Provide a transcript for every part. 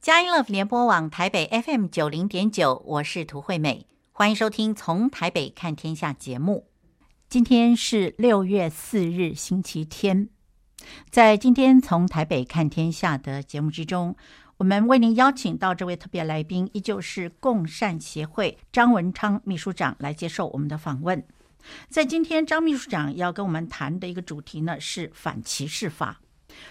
佳音乐联播网台北 FM 九零点九，我是涂惠美，欢迎收听《从台北看天下》节目。今天是六月四日，星期天。在今天《从台北看天下》的节目之中，我们为您邀请到这位特别来宾，依旧是共善协会张文昌秘书长来接受我们的访问。在今天，张秘书长要跟我们谈的一个主题呢，是反歧视法。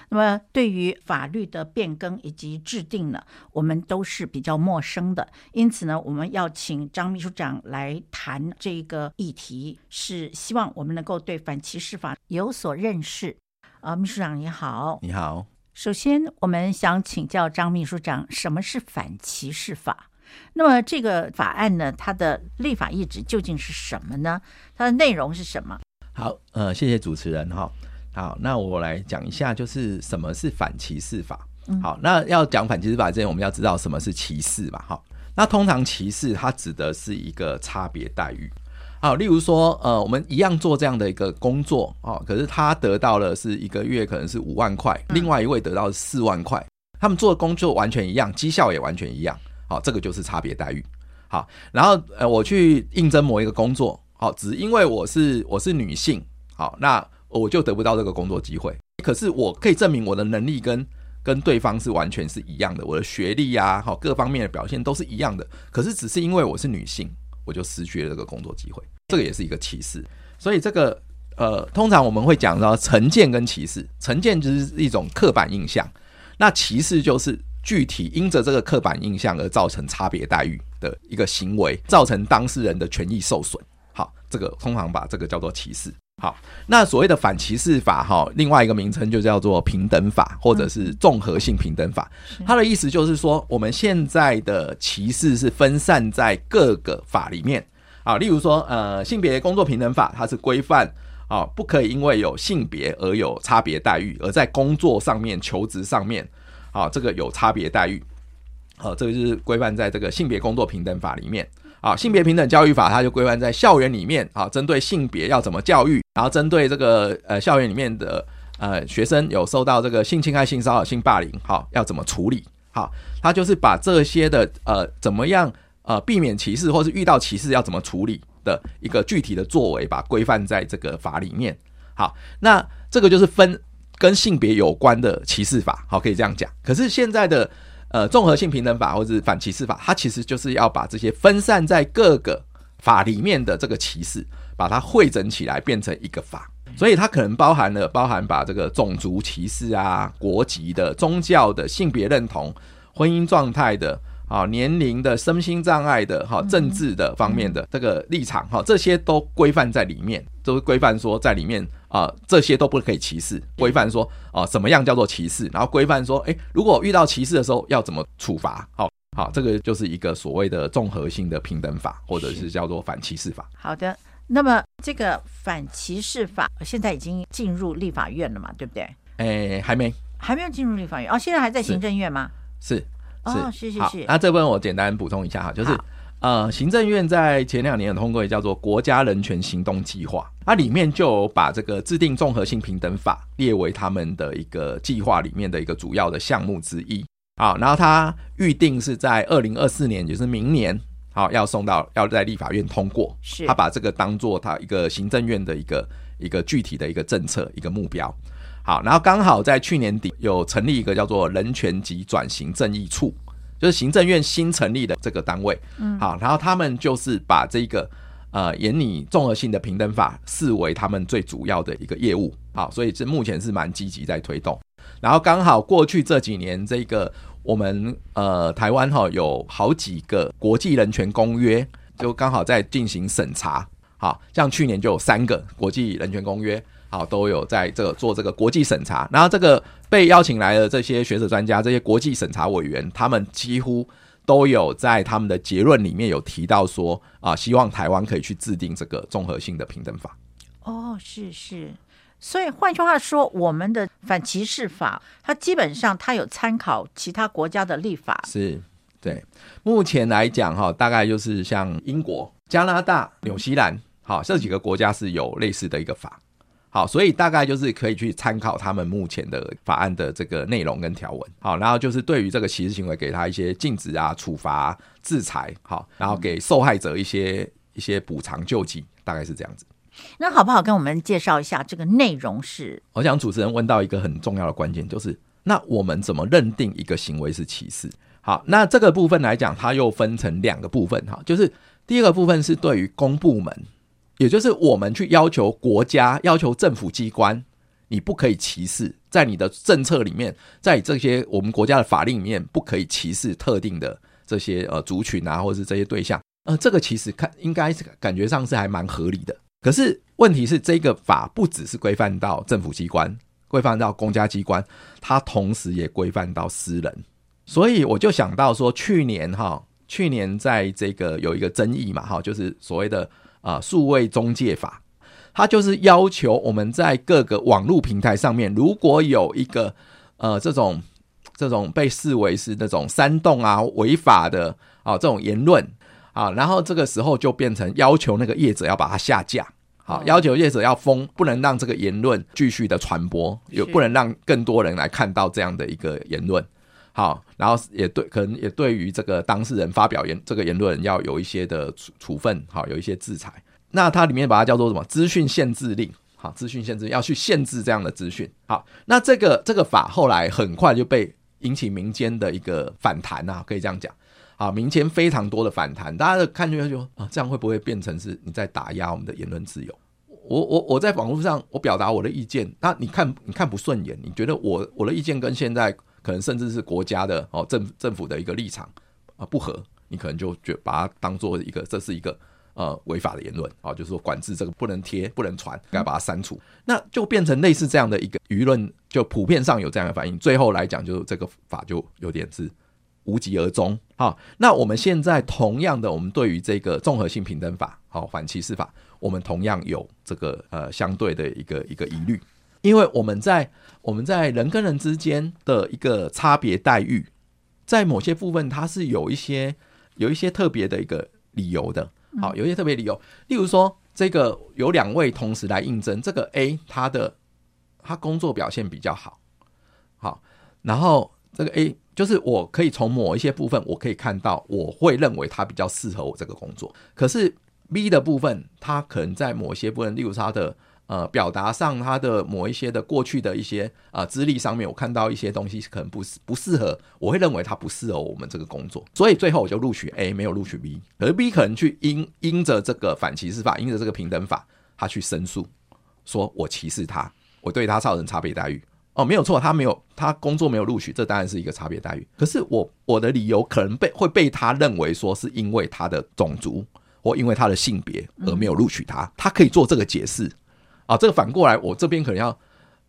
那么，对于法律的变更以及制定呢，我们都是比较陌生的。因此呢，我们要请张秘书长来谈这个议题，是希望我们能够对反歧视法有所认识。啊，秘书长你好，你好。首先，我们想请教张秘书长，什么是反歧视法？那么，这个法案呢，它的立法意旨究竟是什么呢？它的内容是什么？好，呃，谢谢主持人哈。好，那我来讲一下，就是什么是反歧视法。好，那要讲反歧视法之前，我们要知道什么是歧视吧。哈，那通常歧视它指的是一个差别待遇。好，例如说，呃，我们一样做这样的一个工作哦，可是他得到了是一个月可能是五万块，另外一位得到是四万块，他们做的工作完全一样，绩效也完全一样。好，这个就是差别待遇。好，然后呃，我去应征某一个工作，好，只因为我是我是女性，好，那。我就得不到这个工作机会，可是我可以证明我的能力跟跟对方是完全是一样的，我的学历呀，好，各方面的表现都是一样的，可是只是因为我是女性，我就失去了这个工作机会，这个也是一个歧视。所以这个呃，通常我们会讲到成见跟歧视，成见就是一种刻板印象，那歧视就是具体因着这个刻板印象而造成差别待遇的一个行为，造成当事人的权益受损。好，这个通常把这个叫做歧视。好，那所谓的反歧视法哈，另外一个名称就叫做平等法，或者是综合性平等法。它的意思就是说，我们现在的歧视是分散在各个法里面啊，例如说，呃，性别工作平等法，它是规范啊，不可以因为有性别而有差别待遇，而在工作上面、求职上面啊，这个有差别待遇。好，这个就是规范在这个性别工作平等法里面。啊，性别平等教育法，它就规范在校园里面啊，针对性别要怎么教育，然后针对这个呃校园里面的呃学生有受到这个性侵害、性骚扰、性霸凌，好要怎么处理？好，它就是把这些的呃怎么样呃避免歧视，或是遇到歧视要怎么处理的一个具体的作为，把规范在这个法里面。好，那这个就是分跟性别有关的歧视法，好，可以这样讲。可是现在的。呃，综合性平等法或者是反歧视法，它其实就是要把这些分散在各个法里面的这个歧视，把它汇整起来变成一个法。所以它可能包含了包含把这个种族歧视啊、国籍的、宗教的、性别认同、婚姻状态的、啊年龄的、身心障碍的、哈政治的方面的这个立场哈，这些都规范在里面，都是规范说在里面。啊、呃，这些都不可以歧视。规范说，啊、呃，什么样叫做歧视？然后规范说，诶，如果遇到歧视的时候要怎么处罚？好，好，这个就是一个所谓的综合性的平等法，或者是叫做反歧视法。好的，那么这个反歧视法现在已经进入立法院了嘛？对不对？诶，还没，还没有进入立法院哦。现在还在行政院吗？是，是，哦，是是是。那这边我简单补充一下哈，就是。呃，行政院在前两年有通过，叫做国家人权行动计划，它里面就有把这个制定综合性平等法列为他们的一个计划里面的一个主要的项目之一。好，然后它预定是在二零二四年，就是明年，好要送到要在立法院通过。是，他把这个当做他一个行政院的一个一个具体的一个政策一个目标。好，然后刚好在去年底有成立一个叫做人权及转型正义处。就是行政院新成立的这个单位，嗯，好，然后他们就是把这个呃，研拟综合性的平等法视为他们最主要的一个业务，好，所以这目前是蛮积极在推动。然后刚好过去这几年，这个我们呃台湾哈有好几个国际人权公约，就刚好在进行审查，好，像去年就有三个国际人权公约。好，都有在这个做这个国际审查，然后这个被邀请来的这些学者专家、这些国际审查委员，他们几乎都有在他们的结论里面有提到说啊，希望台湾可以去制定这个综合性的平等法。哦，是是，所以换句话说，我们的反歧视法，它基本上它有参考其他国家的立法。是，对，目前来讲哈，大概就是像英国、加拿大、纽西兰，好，这几个国家是有类似的一个法。好，所以大概就是可以去参考他们目前的法案的这个内容跟条文。好，然后就是对于这个歧视行为，给他一些禁止啊、处罚、制裁。好，然后给受害者一些一些补偿救济，大概是这样子。那好不好跟我们介绍一下这个内容是？我想主持人问到一个很重要的关键，就是那我们怎么认定一个行为是歧视？好，那这个部分来讲，它又分成两个部分。哈，就是第一个部分是对于公部门。也就是我们去要求国家、要求政府机关，你不可以歧视，在你的政策里面，在这些我们国家的法令里面，不可以歧视特定的这些呃族群啊，或者是这些对象。呃，这个其实看应该是感觉上是还蛮合理的。可是问题是，这个法不只是规范到政府机关，规范到公家机关，它同时也规范到私人。所以我就想到说，去年哈，去年在这个有一个争议嘛，哈，就是所谓的。啊，数位中介法，它就是要求我们在各个网络平台上面，如果有一个呃这种这种被视为是那种煽动啊、违法的啊这种言论啊，然后这个时候就变成要求那个业者要把它下架，好，要求业者要封，不能让这个言论继续的传播，也不能让更多人来看到这样的一个言论。好，然后也对，可能也对于这个当事人发表言这个言论要有一些的处处分，好，有一些制裁。那它里面把它叫做什么？资讯限制令，好，资讯限制要去限制这样的资讯。好，那这个这个法后来很快就被引起民间的一个反弹啊，可以这样讲。好，民间非常多的反弹，大家的看就就啊，这样会不会变成是你在打压我们的言论自由？我我我在网络上我表达我的意见，那你看你看不顺眼，你觉得我我的意见跟现在。可能甚至是国家的哦政政府的一个立场啊不合，你可能就觉把它当做一个这是一个呃违法的言论啊，就是说管制这个不能贴不能传，该把它删除，那就变成类似这样的一个舆论，就普遍上有这样的反应。最后来讲，就这个法就有点是无疾而终。好，那我们现在同样的，我们对于这个综合性平等法好反歧视法，我们同样有这个呃相对的一个一个疑虑。因为我们在我们在人跟人之间的一个差别待遇，在某些部分它是有一些有一些特别的一个理由的。好，有一些特别理由，例如说，这个有两位同时来应征，这个 A 他的他工作表现比较好，好，然后这个 A 就是我可以从某一些部分我可以看到，我会认为他比较适合我这个工作。可是 B 的部分，他可能在某些部分，例如他的。呃，表达上他的某一些的过去的一些啊资历上面，我看到一些东西可能不适不适合，我会认为他不适合我们这个工作，所以最后我就录取 A，没有录取 B。而 B 可能去因因着这个反歧视法，因着这个平等法，他去申诉，说我歧视他，我对他造成差别待遇。哦，没有错，他没有他工作没有录取，这当然是一个差别待遇。可是我我的理由可能被会被他认为说是因为他的种族或因为他的性别而没有录取他，他可以做这个解释。啊，这个反过来，我这边可能要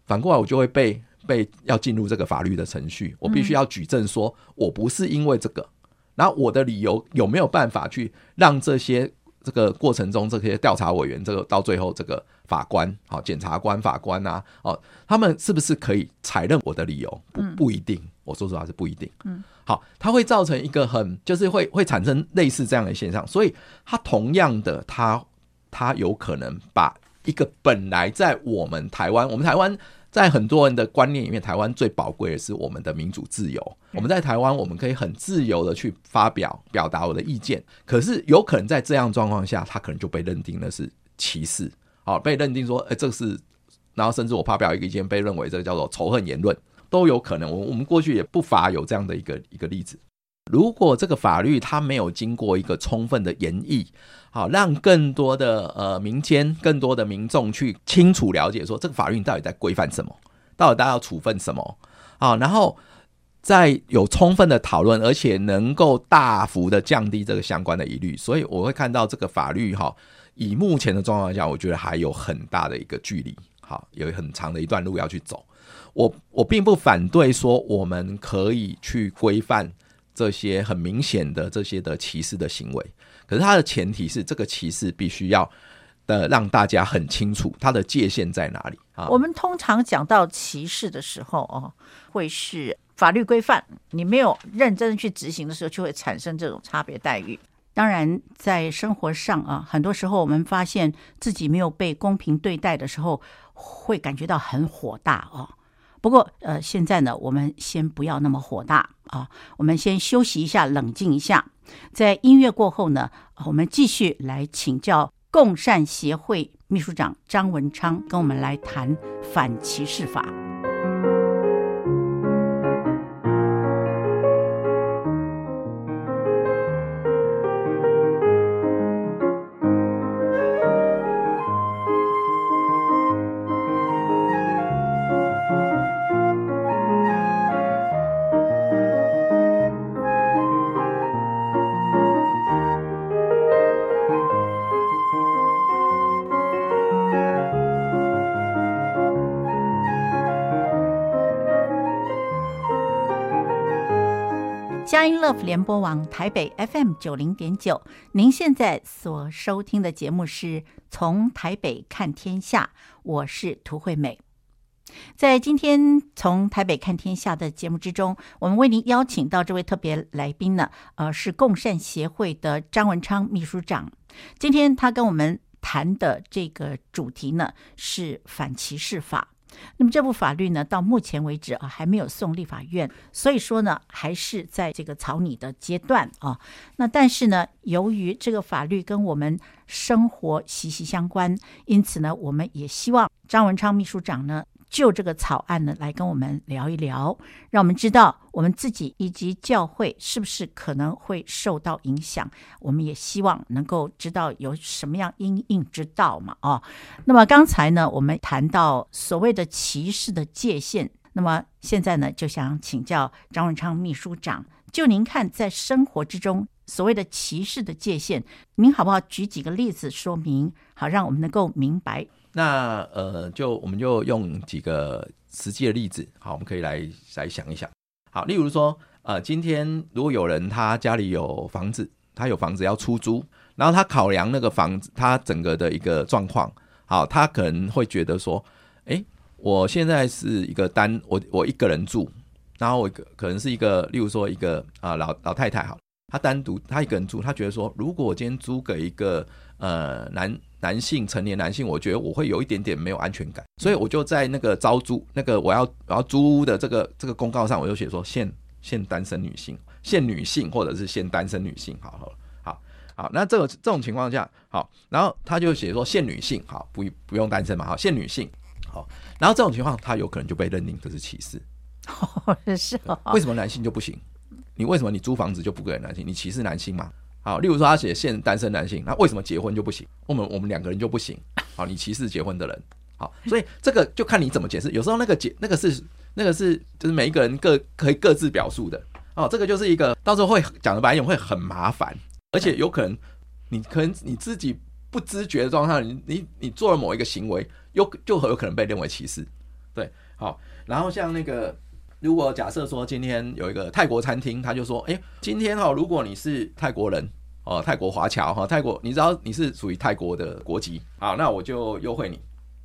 反过来，我就会被被要进入这个法律的程序，我必须要举证说我不是因为这个，然后我的理由有没有办法去让这些这个过程中这些调查委员，这个到最后这个法官、好检察官、法官啊，哦，他们是不是可以采认我的理由？不不一定，我说实话是不一定。嗯，好，它会造成一个很就是会会产生类似这样的现象，所以它同样的，它它有可能把。一个本来在我们台湾，我们台湾在很多人的观念里面，台湾最宝贵的是我们的民主自由。我们在台湾，我们可以很自由的去发表、表达我的意见。可是有可能在这样状况下，他可能就被认定的是歧视，好，被认定说，哎，这是，然后甚至我发表一个意见，被认为这个叫做仇恨言论，都有可能。我我们过去也不乏有这样的一个一个例子。如果这个法律它没有经过一个充分的研议，好，让更多的呃民间、更多的民众去清楚了解说这个法律到底在规范什么，到底大家要处分什么，好，然后再有充分的讨论，而且能够大幅的降低这个相关的疑虑，所以我会看到这个法律哈，以目前的状况下，我觉得还有很大的一个距离，好，有很长的一段路要去走。我我并不反对说我们可以去规范。这些很明显的这些的歧视的行为，可是它的前提是这个歧视必须要的让大家很清楚它的界限在哪里啊。我们通常讲到歧视的时候哦，会是法律规范，你没有认真去执行的时候，就会产生这种差别待遇。当然，在生活上啊，很多时候我们发现自己没有被公平对待的时候。会感觉到很火大哦。不过呃，现在呢，我们先不要那么火大啊，我们先休息一下，冷静一下。在音乐过后呢，我们继续来请教共善协会秘书长张文昌，跟我们来谈反歧视法。佳音 Love 联播网台北 FM 九零点九，您现在所收听的节目是从台北看天下，我是涂惠美。在今天从台北看天下的节目之中，我们为您邀请到这位特别来宾呢，呃，是共善协会的张文昌秘书长。今天他跟我们谈的这个主题呢，是反歧视法。那么这部法律呢，到目前为止啊，还没有送立法院，所以说呢，还是在这个草拟的阶段啊。那但是呢，由于这个法律跟我们生活息息相关，因此呢，我们也希望张文昌秘书长呢。就这个草案呢，来跟我们聊一聊，让我们知道我们自己以及教会是不是可能会受到影响。我们也希望能够知道有什么样因应之道嘛，哦。那么刚才呢，我们谈到所谓的歧视的界限，那么现在呢，就想请教张文昌秘书长，就您看在生活之中所谓的歧视的界限，您好不好举几个例子说明，好让我们能够明白。那呃，就我们就用几个实际的例子，好，我们可以来来想一想。好，例如说，呃，今天如果有人他家里有房子，他有房子要出租，然后他考量那个房子他整个的一个状况，好，他可能会觉得说，诶，我现在是一个单，我我一个人住，然后我可能是一个，例如说一个啊、老老太太，好，他单独他一个人住，他觉得说，如果我今天租给一个呃男。男性成年男性，我觉得我会有一点点没有安全感，所以我就在那个招租那个我要我要租屋的这个这个公告上，我就写说限限单身女性，限女性或者是限单身女性，好好好好，那这个这种情况下，好，然后他就写说限女性，好不不用单身嘛，好限女性，好，然后这种情况他有可能就被认定这是歧视，是为什么男性就不行？你为什么你租房子就不给男性？你歧视男性吗？好，例如说他写现单身男性，那为什么结婚就不行？我们我们两个人就不行？好，你歧视结婚的人。好，所以这个就看你怎么解释。有时候那个解那个是那个是就是每一个人各可以各自表述的。哦，这个就是一个到时候会讲的白一点会很麻烦，而且有可能你可能你自己不知觉的状态，你你你做了某一个行为，又就很有可能被认为歧视。对，好，然后像那个。如果假设说今天有一个泰国餐厅，他就说：“哎，今天哈，如果你是泰国人哦，泰国华侨哈，泰国你知道你是属于泰国的国籍，好，那我就优惠你。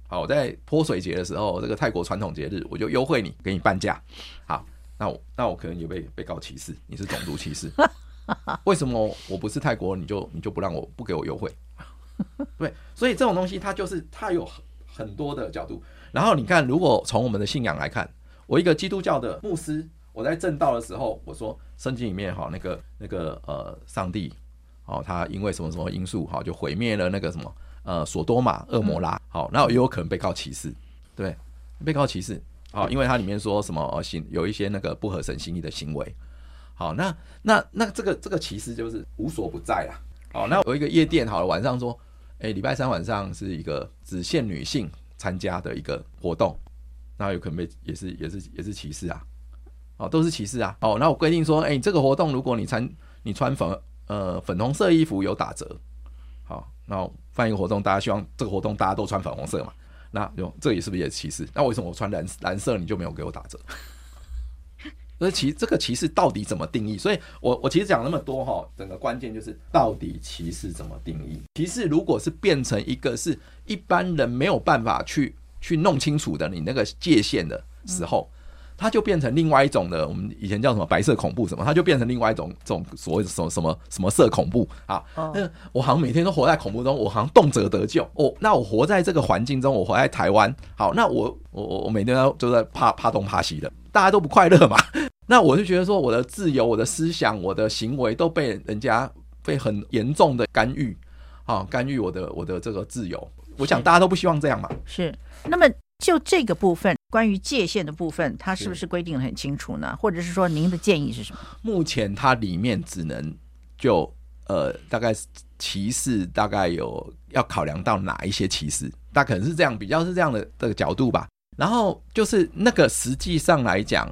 好，我在泼水节的时候，这个泰国传统节日，我就优惠你，给你半价。好，那我那我可能也被被告歧视，你是种族歧视。为什么我不是泰国，你就你就不让我不给我优惠？对，所以这种东西它就是它有很多的角度。然后你看，如果从我们的信仰来看。我一个基督教的牧师，我在正道的时候，我说圣经里面哈那个那个呃上帝，哦他因为什么什么因素哈就毁灭了那个什么呃索多玛恶魔拉，好，那也有可能被告歧视，对，被告歧视，好，因为它里面说什么行有一些那个不合神心意的行为，好，那那那这个这个歧视就是无所不在啦，好，那有一个夜店好了，晚上说，哎，礼拜三晚上是一个只限女性参加的一个活动。那有可能被也是也是也是歧视啊，哦，都是歧视啊，哦，那我规定说，哎、这个活动如果你穿你穿粉呃粉红色衣服有打折，好，那办一个活动，大家希望这个活动大家都穿粉红色嘛，那有这也是不是也是歧视？那为什么我穿蓝蓝色你就没有给我打折？所以歧这个歧视到底怎么定义？所以我我其实讲那么多哈，整个关键就是到底歧视怎么定义？歧视如果是变成一个是一般人没有办法去。去弄清楚的你那个界限的时候，它就变成另外一种的，我们以前叫什么白色恐怖什么，它就变成另外一种这种所谓的什么什么什么色恐怖啊。那、oh. 我好像每天都活在恐怖中，我好像动辄得救。哦，那我活在这个环境中，我活在台湾，好，那我我我每天都在怕怕东怕西的，大家都不快乐嘛。那我就觉得说，我的自由、我的思想、我的行为都被人家被很严重的干预，啊，干预我的我的这个自由。我想大家都不希望这样嘛。是。那么就这个部分，关于界限的部分，它是不是规定的很清楚呢？或者是说，您的建议是什么？目前它里面只能就呃，大概歧视大概有要考量到哪一些歧视，大可能是这样，比较是这样的这个角度吧。然后就是那个实际上来讲。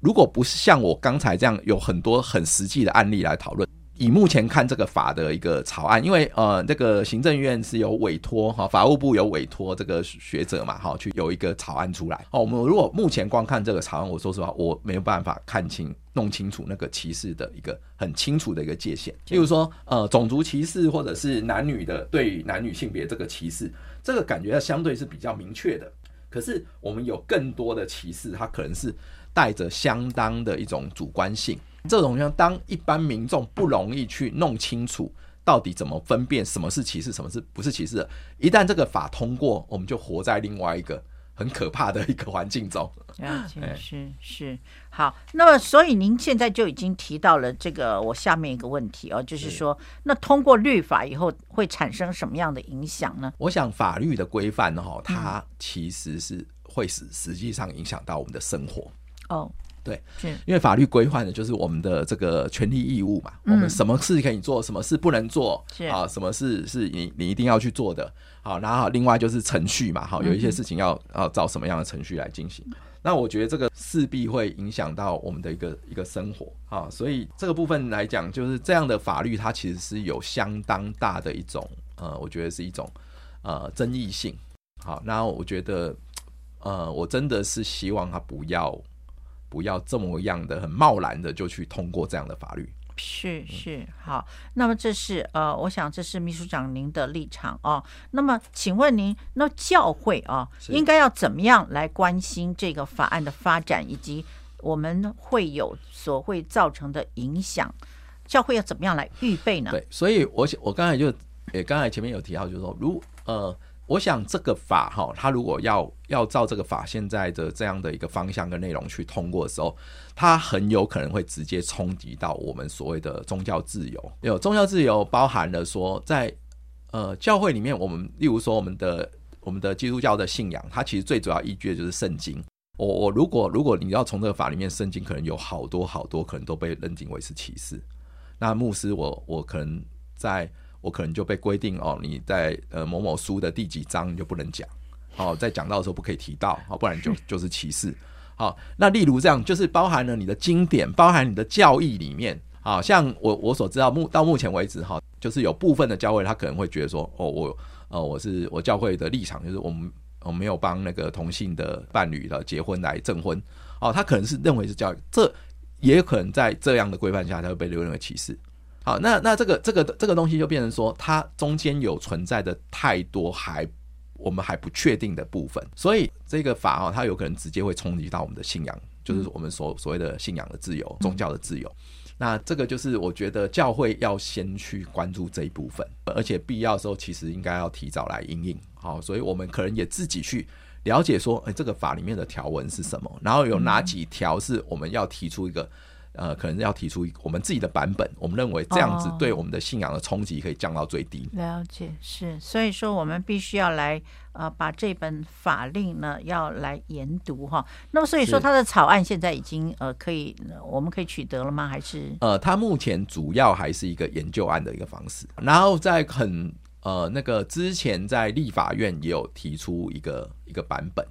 如果不是像我刚才这样有很多很实际的案例来讨论，以目前看这个法的一个草案，因为呃，这个行政院是有委托哈，法务部有委托这个学者嘛，哈，去有一个草案出来。哦，我们如果目前光看这个草案，我说实话，我没有办法看清、弄清楚那个歧视的一个很清楚的一个界限。例如说，呃，种族歧视或者是男女的对男女性别这个歧视，这个感觉相对是比较明确的。可是我们有更多的歧视，它可能是。带着相当的一种主观性，这种像当一般民众不容易去弄清楚到底怎么分辨什么是歧视，什么是不是歧视的。一旦这个法通过，我们就活在另外一个很可怕的一个环境中。是是好。那么，所以您现在就已经提到了这个我下面一个问题哦，就是说，那通过律法以后会产生什么样的影响呢？我想法律的规范哈，它其实是会使实际上影响到我们的生活。哦，oh, 对，因为法律规范的就是我们的这个权利义务嘛，嗯、我们什么事可以做，什么事不能做，是。啊，什么事是你你一定要去做的，好，然后另外就是程序嘛，好，有一些事情要、嗯、要照什么样的程序来进行，那我觉得这个势必会影响到我们的一个一个生活啊，所以这个部分来讲，就是这样的法律它其实是有相当大的一种呃，我觉得是一种呃争议性，好，那我觉得呃，我真的是希望他不要。不要这么样的很贸然的就去通过这样的法律。是是好，那么这是呃，我想这是秘书长您的立场哦。那么请问您，那教会啊，是应该要怎么样来关心这个法案的发展，以及我们会有所会造成的影响？教会要怎么样来预备呢？对，所以我我刚才就也刚才前面有提到，就是说，如呃。我想这个法哈，它如果要要照这个法现在的这样的一个方向跟内容去通过的时候，它很有可能会直接冲击到我们所谓的宗教自由。有宗教自由包含了说在，呃教会里面，我们例如说我们的我们的基督教的信仰，它其实最主要依据的就是圣经。我我如果如果你要从这个法里面，圣经可能有好多好多可能都被认定为是歧视。那牧师，我我可能在。我可能就被规定哦，你在呃某某书的第几章你就不能讲，哦，在讲到的时候不可以提到，哦，不然就 就是歧视。好，那例如这样，就是包含了你的经典，包含你的教义里面，好像我我所知道目到目前为止哈，就是有部分的教会他可能会觉得说，哦，我呃我是我教会的立场就是我们我没有帮那个同性的伴侣的结婚来证婚，哦，他可能是认为是教育，这也有可能在这样的规范下，他会被认为歧视。好，那那这个这个这个东西就变成说，它中间有存在的太多还我们还不确定的部分，所以这个法啊，它有可能直接会冲击到我们的信仰，就是我们所所谓的信仰的自由、宗教的自由。那这个就是我觉得教会要先去关注这一部分，而且必要的时候其实应该要提早来应应。好，所以我们可能也自己去了解说，哎，这个法里面的条文是什么，然后有哪几条是我们要提出一个。呃，可能要提出我们自己的版本，我们认为这样子对我们的信仰的冲击可以降到最低。哦。了解，是，所以说我们必须要来呃把这本法令呢要来研读哈。那么所以说它的草案现在已经呃可以我们可以取得了吗？还是呃，它目前主要还是一个研究案的一个方式，然后在很呃那个之前在立法院也有提出一个一个版本。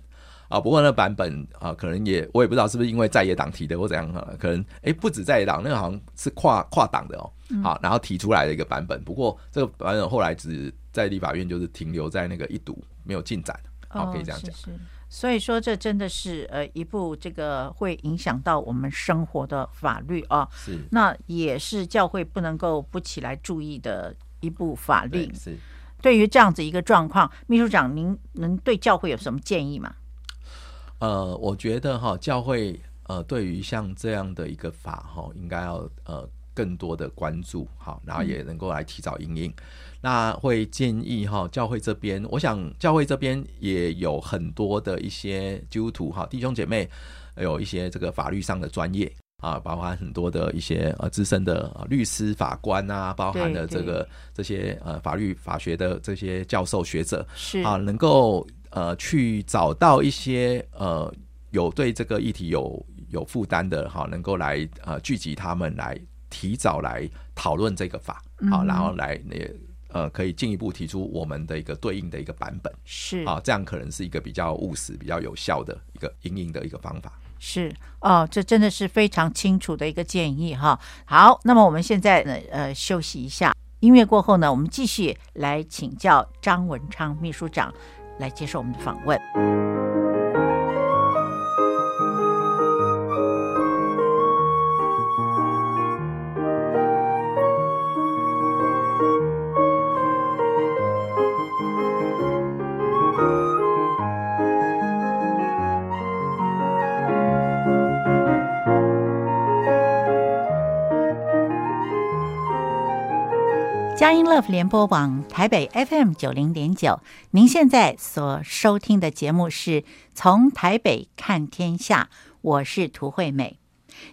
啊，不过那版本啊，可能也我也不知道是不是因为在野党提的或怎样啊，可能哎不止在野党，那个好像是跨跨党的哦，好，然后提出来的一个版本。不过这个版本后来只在立法院就是停留在那个一读，没有进展。好，可以这样讲。是，所以说这真的是呃一部这个会影响到我们生活的法律啊。是。那也是教会不能够不起来注意的一部法律。是。对于这样子一个状况，秘书长您能对教会有什么建议吗？呃，我觉得哈，教会呃，对于像这样的一个法哈，应该要呃更多的关注哈，然后也能够来提早应应。那会建议哈，教会这边，我想教会这边也有很多的一些基督徒哈，弟兄姐妹有一些这个法律上的专业啊，包含很多的一些呃资深的律师、法官啊，包含了这个这些呃法律法学的这些教授学者是啊，能够。呃，去找到一些呃有对这个议题有有负担的哈，能够来呃聚集他们来提早来讨论这个法，好，然后来也呃可以进一步提出我们的一个对应的一个版本，是啊，这样可能是一个比较务实、比较有效的一个因应的一个方法。是哦，这真的是非常清楚的一个建议哈。好，那么我们现在呢呃休息一下，音乐过后呢，我们继续来请教张文昌秘书长。来接受我们的访问。联播网台北 FM 九零点九，您现在所收听的节目是从台北看天下，我是涂惠美。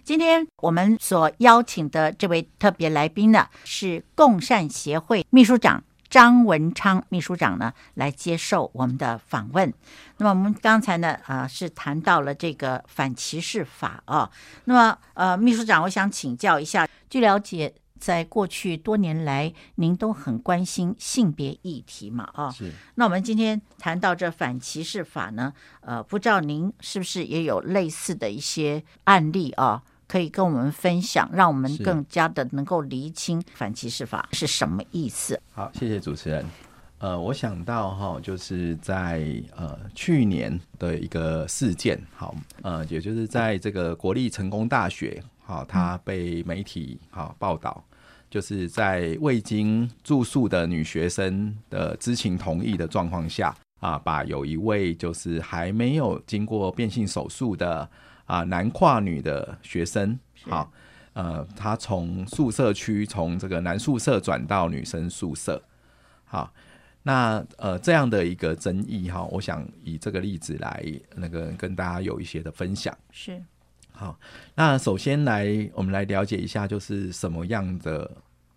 今天我们所邀请的这位特别来宾呢，是共善协会秘书长张文昌秘书长呢，来接受我们的访问。那么我们刚才呢，呃，是谈到了这个反歧视法啊。那么，呃，秘书长，我想请教一下，据了解。在过去多年来，您都很关心性别议题嘛？啊，是。那我们今天谈到这反歧视法呢，呃，不知道您是不是也有类似的一些案例啊，可以跟我们分享，让我们更加的能够厘清反歧视法是什么意思。好，谢谢主持人。呃，我想到哈，就是在呃去年的一个事件，好，呃，也就是在这个国立成功大学。好，他被媒体好报道，就是在未经住宿的女学生的知情同意的状况下啊，把有一位就是还没有经过变性手术的啊男跨女的学生，好，呃，他从宿舍区从这个男宿舍转到女生宿舍，好，那呃这样的一个争议哈，我想以这个例子来那个跟大家有一些的分享。是。好，那首先来，我们来了解一下，就是什么样的，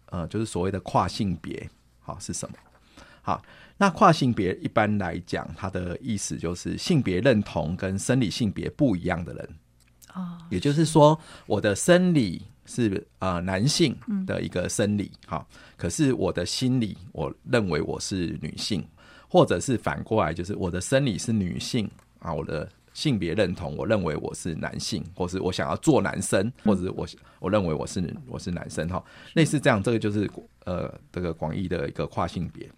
呃，就是所谓的跨性别，好是什么？好，那跨性别一般来讲，它的意思就是性别认同跟生理性别不一样的人，哦，也就是说，我的生理是呃男性的一个生理，好，可是我的心理，我认为我是女性，或者是反过来，就是我的生理是女性啊，我的。性别认同，我认为我是男性，或是我想要做男生，或者我我认为我是我是男生哈，类似这样，这个就是呃这个广义的一个跨性别。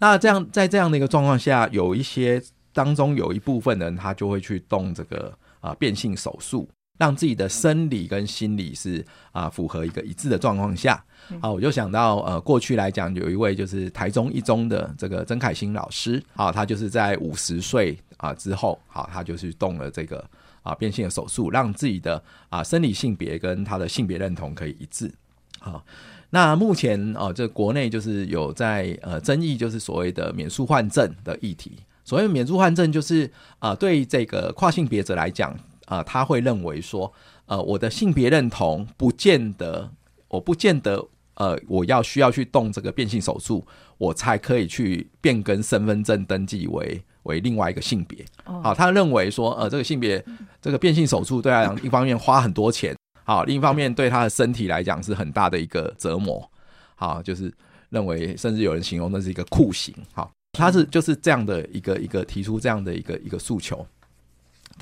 那这样在这样的一个状况下，有一些当中有一部分人他就会去动这个啊、呃、变性手术。让自己的生理跟心理是啊符合一个一致的状况下，啊，我就想到呃过去来讲有一位就是台中一中的这个曾凯欣老师啊，他就是在五十岁啊之后，好，他就是动了这个啊变性的手术，让自己的啊生理性别跟他的性别认同可以一致。好，那目前啊这国内就是有在呃争议，就是所谓的免术换证的议题。所谓免诉换证，就是啊对这个跨性别者来讲。啊、呃，他会认为说，呃，我的性别认同不见得，我不见得，呃，我要需要去动这个变性手术，我才可以去变更身份证登记为为另外一个性别。好、哦，他认为说，呃，这个性别这个变性手术对他来讲，一方面花很多钱，好，另一方面对他的身体来讲是很大的一个折磨。好，就是认为，甚至有人形容那是一个酷刑。好，他是就是这样的一个一个提出这样的一个一个诉求。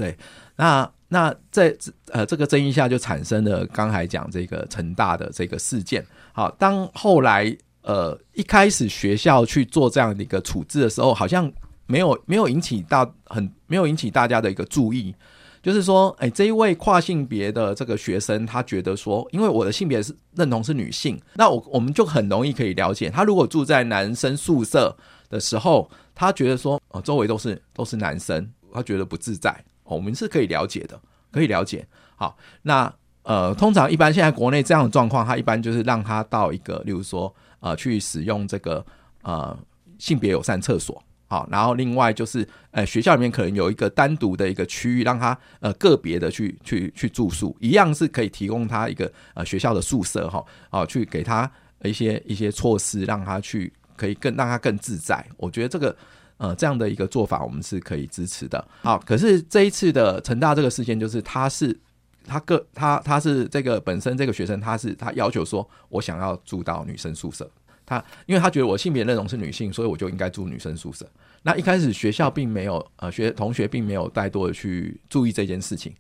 对，那。那在呃这个争议下，就产生了刚才讲这个成大的这个事件。好，当后来呃一开始学校去做这样的一个处置的时候，好像没有没有引起大很没有引起大家的一个注意。就是说，哎，这一位跨性别的这个学生，他觉得说，因为我的性别是认同是女性，那我我们就很容易可以了解，他如果住在男生宿舍的时候，他觉得说，哦，周围都是都是男生，他觉得不自在。我们是可以了解的，可以了解。好，那呃，通常一般现在国内这样的状况，他一般就是让他到一个，例如说呃，去使用这个呃性别友善厕所。好，然后另外就是，呃，学校里面可能有一个单独的一个区域，让他呃个别的去去去住宿，一样是可以提供他一个呃学校的宿舍哈，啊，去给他一些一些措施，让他去可以更让他更自在。我觉得这个呃这样的一个做法，我们是可以支持的。好，可是这一次的成大这个事件，就是他是他个他他是这个本身这个学生，他是他要求说我想要住到女生宿舍。他，因为他觉得我性别认同是女性，所以我就应该住女生宿舍。那一开始学校并没有，呃，学同学并没有太多的去注意这件事情。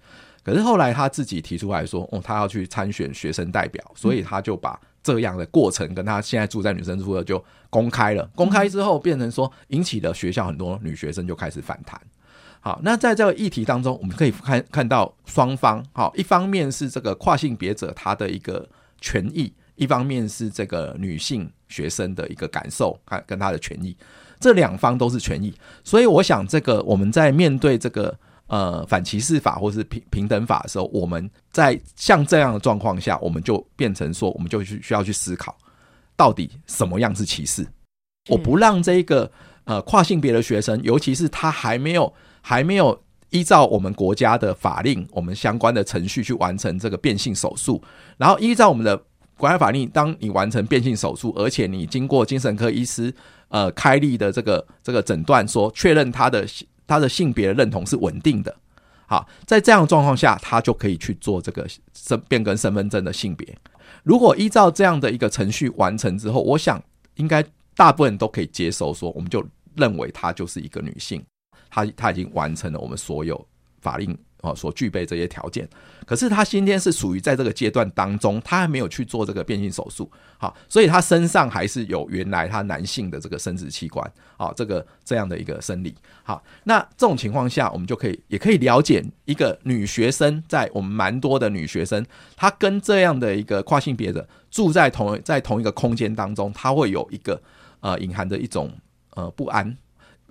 可是后来他自己提出来说，哦，他要去参选学生代表，所以他就把这样的过程跟他现在住在女生宿舍就公开了。公开之后，变成说引起了学校很多女学生就开始反弹。好，那在这个议题当中，我们可以看看到双方，好，一方面是这个跨性别者他的一个权益。一方面是这个女性学生的一个感受，看跟她的权益，这两方都是权益，所以我想这个我们在面对这个呃反歧视法或是平平等法的时候，我们在像这样的状况下，我们就变成说，我们就需需要去思考，到底什么样是歧视？我不让这个呃跨性别的学生，尤其是他还没有还没有依照我们国家的法令，我们相关的程序去完成这个变性手术，然后依照我们的。国家法令，当你完成变性手术，而且你经过精神科医师呃开立的这个这个诊断，说确认他的他的性别的认同是稳定的，好，在这样的状况下，他就可以去做这个身变更身份证的性别。如果依照这样的一个程序完成之后，我想应该大部分都可以接受，说我们就认为她就是一个女性，她她已经完成了我们所有法令。哦，所具备这些条件，可是他今天是属于在这个阶段当中，他还没有去做这个变性手术，好，所以他身上还是有原来他男性的这个生殖器官，好，这个这样的一个生理，好，那这种情况下，我们就可以也可以了解一个女学生，在我们蛮多的女学生，她跟这样的一个跨性别的住在同在同一个空间当中，她会有一个呃隐含的一种呃不安，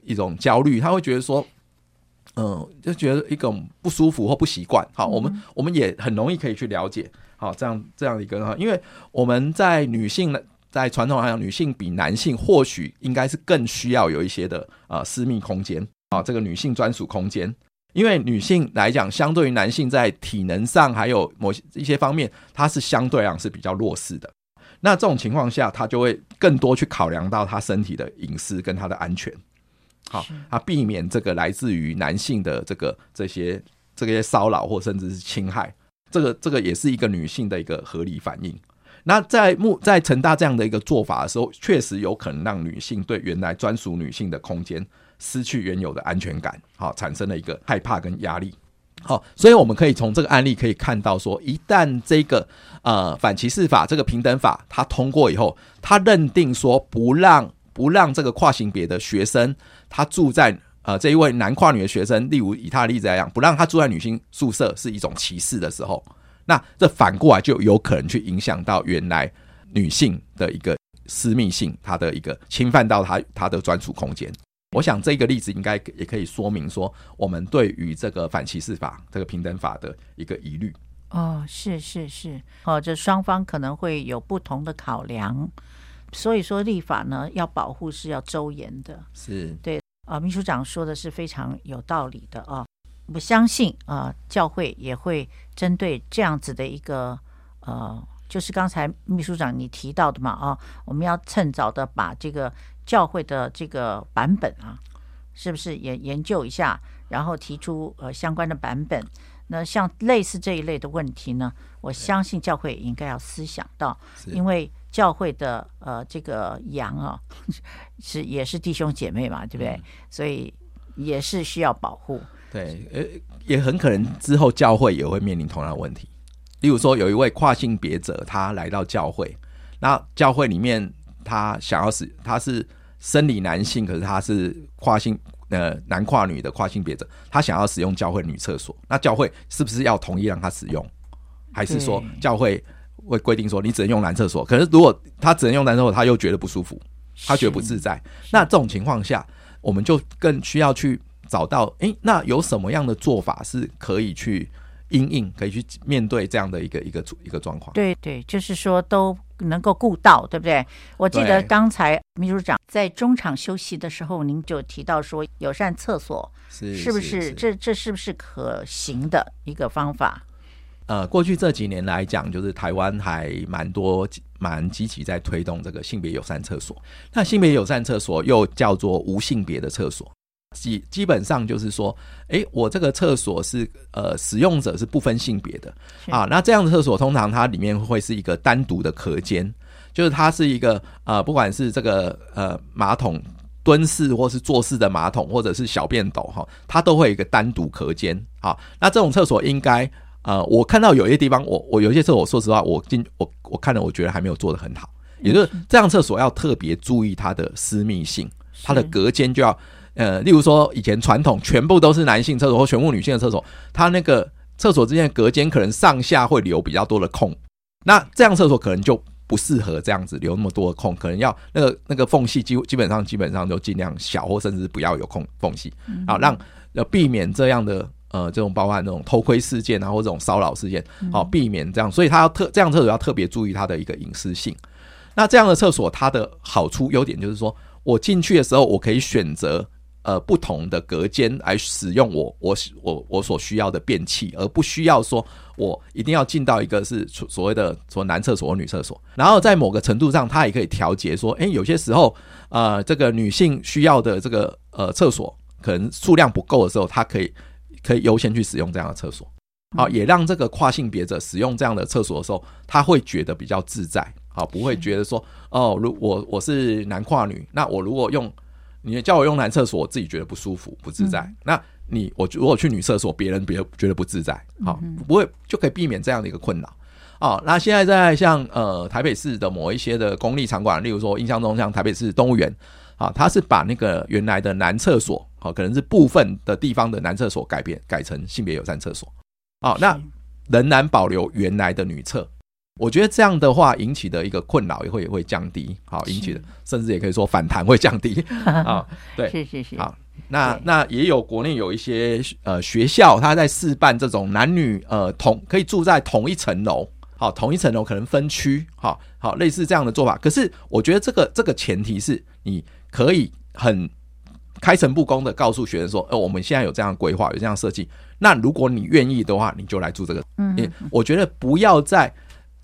一种焦虑，她会觉得说。嗯，就觉得一种不舒服或不习惯。好，我们我们也很容易可以去了解。好，这样这样一个哈，因为我们在女性呢，在传统来讲，女性比男性或许应该是更需要有一些的呃私密空间啊，这个女性专属空间。因为女性来讲，相对于男性在体能上还有某些一些方面，她是相对上是比较弱势的。那这种情况下，她就会更多去考量到她身体的隐私跟她的安全。好，啊避免这个来自于男性的这个这些这些骚扰或甚至是侵害，这个这个也是一个女性的一个合理反应。那在目在成大这样的一个做法的时候，确实有可能让女性对原来专属女性的空间失去原有的安全感，好，产生了一个害怕跟压力。好，所以我们可以从这个案例可以看到，说一旦这个呃反歧视法这个平等法它通过以后，它认定说不让。不让这个跨性别的学生，他住在呃这一位男跨女的学生，例如以他的例子来讲，不让他住在女性宿舍是一种歧视的时候，那这反过来就有可能去影响到原来女性的一个私密性，他的一个侵犯到他他的专属空间。我想这个例子应该也可以说明说，我们对于这个反歧视法、这个平等法的一个疑虑。哦，是是是，哦，这双方可能会有不同的考量。所以说立法呢，要保护是要周延的，是对啊、呃。秘书长说的是非常有道理的啊。我相信啊、呃，教会也会针对这样子的一个呃，就是刚才秘书长你提到的嘛啊，我们要趁早的把这个教会的这个版本啊，是不是也研究一下，然后提出呃相关的版本。那像类似这一类的问题呢，我相信教会应该要思想到，因为。教会的呃，这个羊啊，是也是弟兄姐妹嘛，对不对？嗯、所以也是需要保护。对，呃，也很可能之后教会也会面临同样的问题。例如说，有一位跨性别者，他来到教会，那教会里面他想要使他是生理男性，可是他是跨性呃男跨女的跨性别者，他想要使用教会女厕所，那教会是不是要同意让他使用？还是说教会？会规定说你只能用男厕所，可是如果他只能用男厕所，他又觉得不舒服，他觉得不自在。那这种情况下，我们就更需要去找到，诶、欸，那有什么样的做法是可以去因应，可以去面对这样的一个一个一个状况？对对，就是说都能够顾到，对不对？我记得刚才秘书长在中场休息的时候，您就提到说友善厕所是是不是这这是不是可行的一个方法？呃，过去这几年来讲，就是台湾还蛮多、蛮积极在推动这个性别友善厕所。那性别友善厕所又叫做无性别的厕所，基基本上就是说，哎，我这个厕所是呃使用者是不分性别的啊。那这样的厕所通常它里面会是一个单独的隔间，就是它是一个呃，不管是这个呃马桶蹲式或是坐式的马桶，或者是小便斗哈，它都会有一个单独隔间。好，那这种厕所应该。呃，我看到有一些地方，我我有一些厕所，说实话，我进我我看了，我觉得还没有做的很好。也就是这样，厕所要特别注意它的私密性，它的隔间就要呃，例如说以前传统全部都是男性厕所或全部女性的厕所，它那个厕所之间的隔间可能上下会留比较多的空，那这样厕所可能就不适合这样子留那么多的空，可能要那个那个缝隙基基本上基本上就尽量小，或甚至不要有空缝隙，好让要避免这样的。呃，这种包含那种偷窥事件啊，或这种骚扰事件，好、哦、避免这样，所以他要特这样厕所要特别注意它的一个隐私性。那这样的厕所，它的好处优点就是说，我进去的时候，我可以选择呃不同的隔间来使用我我我我所需要的便器，而不需要说我一定要进到一个是所谓的说男厕所或女厕所。然后在某个程度上，它也可以调节说，诶，有些时候呃这个女性需要的这个呃厕所可能数量不够的时候，它可以。可以优先去使用这样的厕所，好，也让这个跨性别者使用这样的厕所的时候，他会觉得比较自在，好，不会觉得说，哦，如我我是男跨女，那我如果用你叫我用男厕所，我自己觉得不舒服、不自在。那你我如果去女厕所，别人别觉得不自在，好，不会就可以避免这样的一个困扰。哦，那现在在像呃台北市的某一些的公立场馆，例如说印象中像台北市动物园。啊，他是把那个原来的男厕所，好，可能是部分的地方的男厕所改变改成性别友善厕所，好，那仍然保留原来的女厕。我觉得这样的话引起的一个困扰也会也会降低，好，引起的甚至也可以说反弹会降低 啊。对，是是是。好，那那也有国内有一些呃学校，他在试办这种男女呃同可以住在同一层楼，好，同一层楼可能分区，好好类似这样的做法。可是我觉得这个这个前提是你。可以很开诚布公的告诉学生说，呃，我们现在有这样规划，有这样设计。那如果你愿意的话，你就来做这个。嗯，我觉得不要在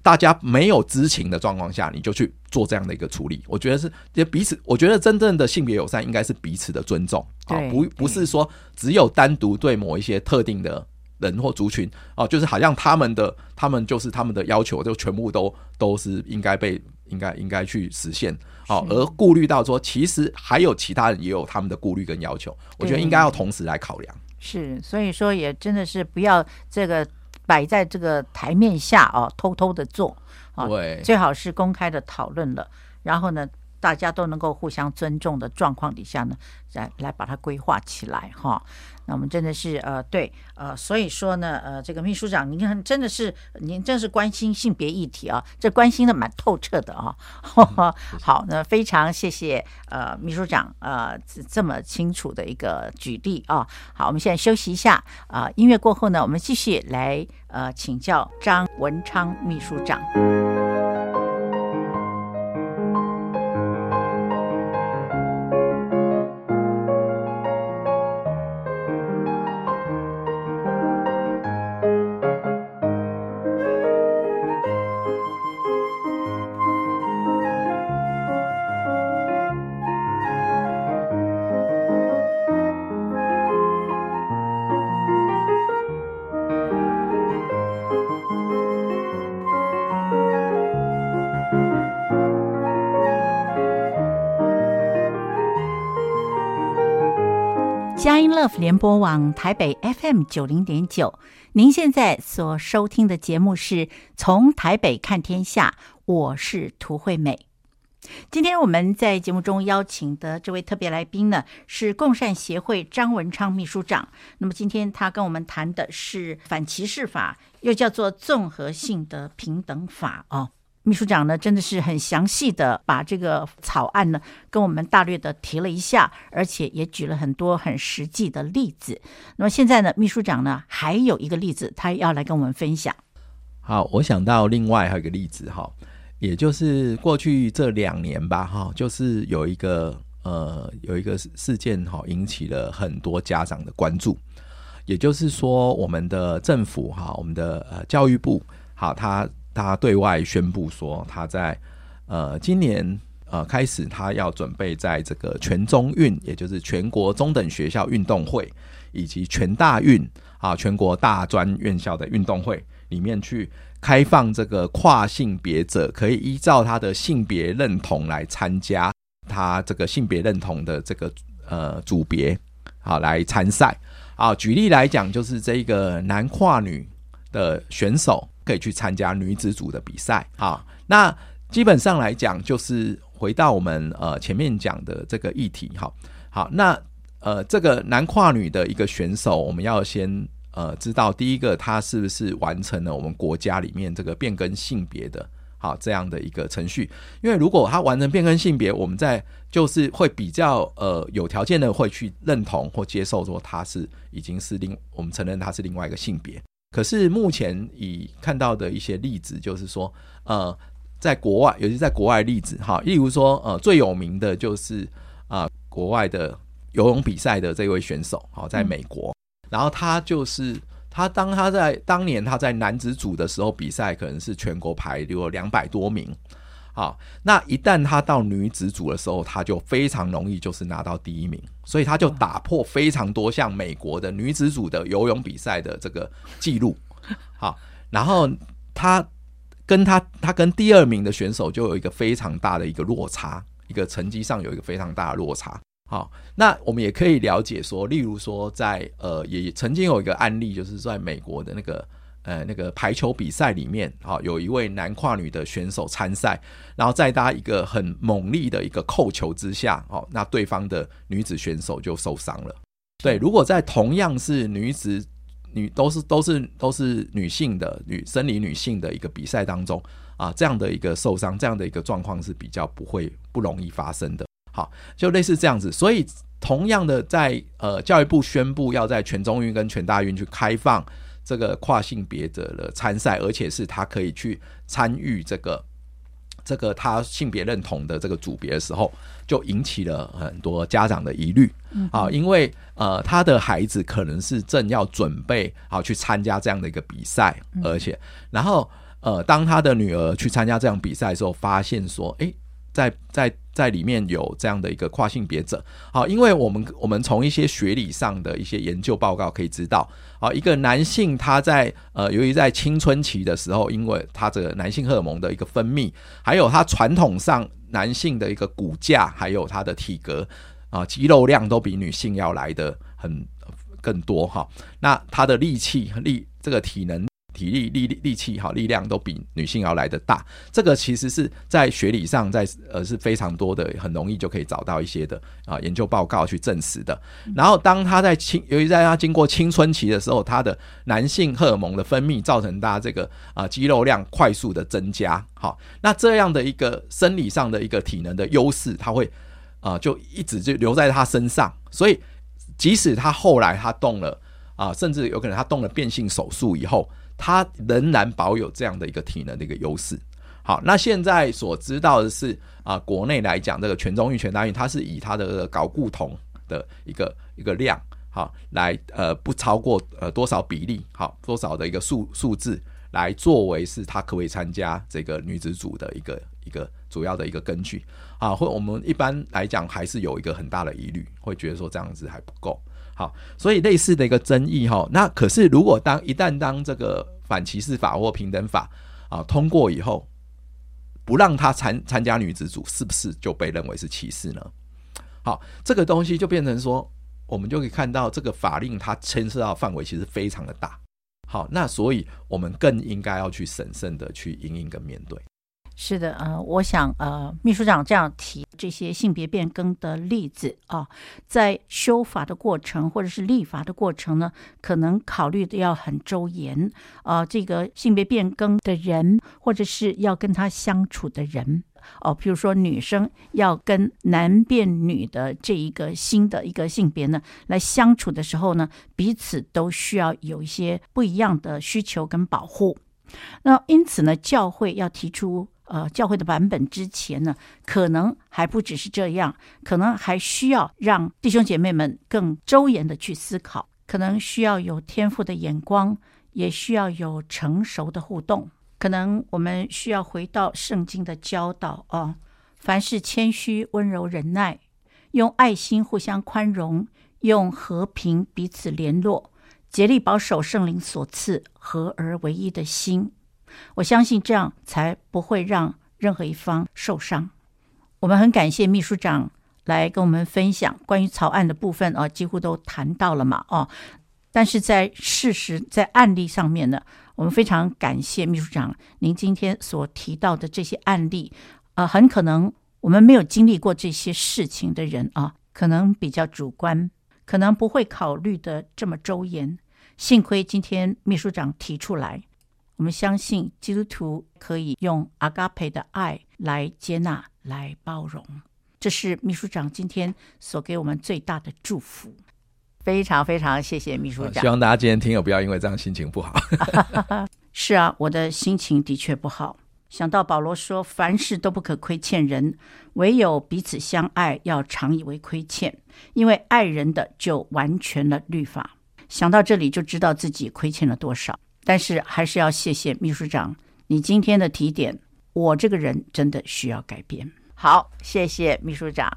大家没有知情的状况下，你就去做这样的一个处理。我觉得是也彼此，我觉得真正的性别友善应该是彼此的尊重啊，不不是说只有单独对某一些特定的人或族群啊，就是好像他们的他们就是他们的要求就全部都都是应该被应该应该去实现。好，而顾虑到说，其实还有其他人也有他们的顾虑跟要求，我觉得应该要同时来考量。是，所以说也真的是不要这个摆在这个台面下哦，偷偷的做啊，对，最好是公开的讨论了，然后呢，大家都能够互相尊重的状况底下呢，来来把它规划起来哈。那我们真的是呃对呃，所以说呢呃，这个秘书长，您看真的是您真是关心性别议题啊，这关心的蛮透彻的啊。嗯、好，那非常谢谢呃秘书长呃这么清楚的一个举例啊。好，我们现在休息一下啊、呃，音乐过后呢，我们继续来呃请教张文昌秘书长。佳音 Love 联播网台北 FM 九零点九，您现在所收听的节目是从台北看天下，我是涂惠美。今天我们在节目中邀请的这位特别来宾呢，是共善协会张文昌秘书长。那么今天他跟我们谈的是反歧视法，又叫做综合性的平等法哦。秘书长呢，真的是很详细的把这个草案呢跟我们大略的提了一下，而且也举了很多很实际的例子。那么现在呢，秘书长呢还有一个例子，他要来跟我们分享。好，我想到另外还有一个例子哈，也就是过去这两年吧哈，就是有一个呃有一个事件哈，引起了很多家长的关注。也就是说，我们的政府哈，我们的呃教育部好，他他对外宣布说，他在呃今年呃开始，他要准备在这个全中运，也就是全国中等学校运动会以及全大运啊，全国大专院校的运动会里面去开放这个跨性别者可以依照他的性别认同来参加他这个性别认同的这个呃组别好来参赛。啊，举例来讲，就是这个男跨女的选手可以去参加女子组的比赛。好，那基本上来讲，就是回到我们呃前面讲的这个议题。好，好，那呃这个男跨女的一个选手，我们要先呃知道，第一个他是不是完成了我们国家里面这个变更性别的。好，这样的一个程序，因为如果他完成变更性别，我们在就是会比较呃有条件的会去认同或接受说他是已经是另我们承认他是另外一个性别。可是目前已看到的一些例子，就是说呃，在国外，尤其在国外例子哈，例如说呃最有名的就是啊、呃、国外的游泳比赛的这位选手，好，在美国，嗯、然后他就是。他当他在当年他在男子组的时候比赛，可能是全国排有两百多名，好，那一旦他到女子组的时候，他就非常容易就是拿到第一名，所以他就打破非常多项美国的女子组的游泳比赛的这个记录，好，然后他跟他他跟第二名的选手就有一个非常大的一个落差，一个成绩上有一个非常大的落差。好，那我们也可以了解说，例如说在，在呃，也曾经有一个案例，就是在美国的那个呃那个排球比赛里面，好，有一位男跨女的选手参赛，然后在他一个很猛力的一个扣球之下，哦，那对方的女子选手就受伤了。对，如果在同样是女子女都是都是都是女性的女生理女性的一个比赛当中啊，这样的一个受伤，这样的一个状况是比较不会不容易发生的。好，就类似这样子，所以同样的，在呃教育部宣布要在全中运跟全大运去开放这个跨性别者的参赛，而且是他可以去参与这个这个他性别认同的这个组别的时候，就引起了很多家长的疑虑。嗯啊，因为呃他的孩子可能是正要准备好去参加这样的一个比赛，而且然后呃当他的女儿去参加这样比赛的时候，发现说，哎、欸。在在在里面有这样的一个跨性别者，好，因为我们我们从一些学理上的一些研究报告可以知道，啊，一个男性他在呃，由于在青春期的时候，因为他这个男性荷尔蒙的一个分泌，还有他传统上男性的一个骨架，还有他的体格啊，肌肉量都比女性要来的很更多哈，那他的力气力这个体能。体力、力力气、好力量都比女性要来得大，这个其实是在学理上，在呃是非常多的，很容易就可以找到一些的啊研究报告去证实的。然后当他在青，由于在他经过青春期的时候，他的男性荷尔蒙的分泌造成他这个啊肌肉量快速的增加，好，那这样的一个生理上的一个体能的优势，他会啊就一直就留在他身上，所以即使他后来他动了啊，甚至有可能他动了变性手术以后。他仍然保有这样的一个体能的一个优势。好，那现在所知道的是啊，国内来讲，这个全中运、全大运，它是以它的睾固酮的一个一个量，好，来呃不超过呃多少比例，好多少的一个数数字，来作为是它可以参加这个女子组的一个一个主要的一个根据。啊，或我们一般来讲还是有一个很大的疑虑，会觉得说这样子还不够。好，所以类似的一个争议哈，那可是如果当一旦当这个反歧视法或平等法啊通过以后，不让他参参加女子组，是不是就被认为是歧视呢？好，这个东西就变成说，我们就可以看到这个法令它牵涉到范围其实非常的大。好，那所以我们更应该要去审慎的去因应跟面对。是的，呃，我想，呃，秘书长这样提这些性别变更的例子啊，在修法的过程或者是立法的过程呢，可能考虑的要很周延啊。这个性别变更的人，或者是要跟他相处的人，哦、啊，比如说女生要跟男变女的这一个新的一个性别呢来相处的时候呢，彼此都需要有一些不一样的需求跟保护。那因此呢，教会要提出。呃，教会的版本之前呢，可能还不只是这样，可能还需要让弟兄姐妹们更周延的去思考，可能需要有天赋的眼光，也需要有成熟的互动，可能我们需要回到圣经的教导哦，凡事谦虚、温柔、忍耐，用爱心互相宽容，用和平彼此联络，竭力保守圣灵所赐合而为一的心。我相信这样才不会让任何一方受伤。我们很感谢秘书长来跟我们分享关于草案的部分啊，几乎都谈到了嘛，哦。但是在事实、在案例上面呢，我们非常感谢秘书长您今天所提到的这些案例啊，很可能我们没有经历过这些事情的人啊，可能比较主观，可能不会考虑的这么周延。幸亏今天秘书长提出来。我们相信基督徒可以用阿嘎培的爱来接纳、来包容，这是秘书长今天所给我们最大的祝福。非常非常谢谢秘书长。希望大家今天听友不要因为这样心情不好。是啊，我的心情的确不好。想到保罗说：“凡事都不可亏欠人，唯有彼此相爱，要常以为亏欠，因为爱人的就完全了律法。”想到这里，就知道自己亏欠了多少。但是还是要谢谢秘书长，你今天的提点，我这个人真的需要改变。好，谢谢秘书长。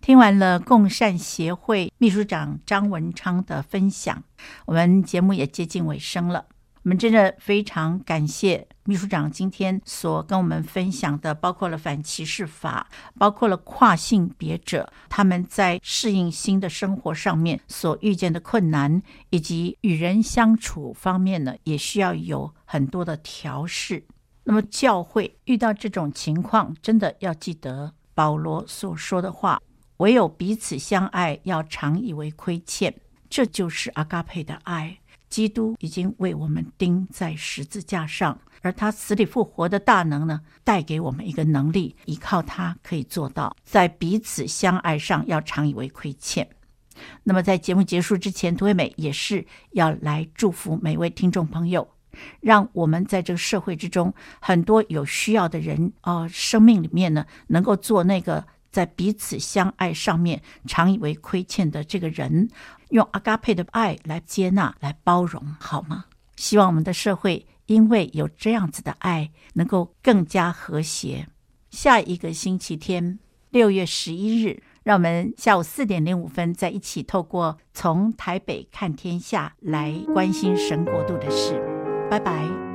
听完了共善协会秘书长张文昌的分享，我们节目也接近尾声了。我们真的非常感谢秘书长今天所跟我们分享的，包括了反歧视法，包括了跨性别者他们在适应新的生活上面所遇见的困难，以及与人相处方面呢，也需要有很多的调试。那么教会遇到这种情况，真的要记得保罗所说的话：唯有彼此相爱，要常以为亏欠，这就是阿嘎培的爱。基督已经为我们钉在十字架上，而他死里复活的大能呢，带给我们一个能力，依靠他可以做到在彼此相爱上要常以为亏欠。那么在节目结束之前，涂惠美也是要来祝福每位听众朋友，让我们在这个社会之中，很多有需要的人啊、生命里面呢，能够做那个。在彼此相爱上面，常以为亏欠的这个人，用阿嘎佩的爱来接纳、来包容，好吗？希望我们的社会因为有这样子的爱，能够更加和谐。下一个星期天，六月十一日，让我们下午四点零五分再一起透过从台北看天下来关心神国度的事。拜拜。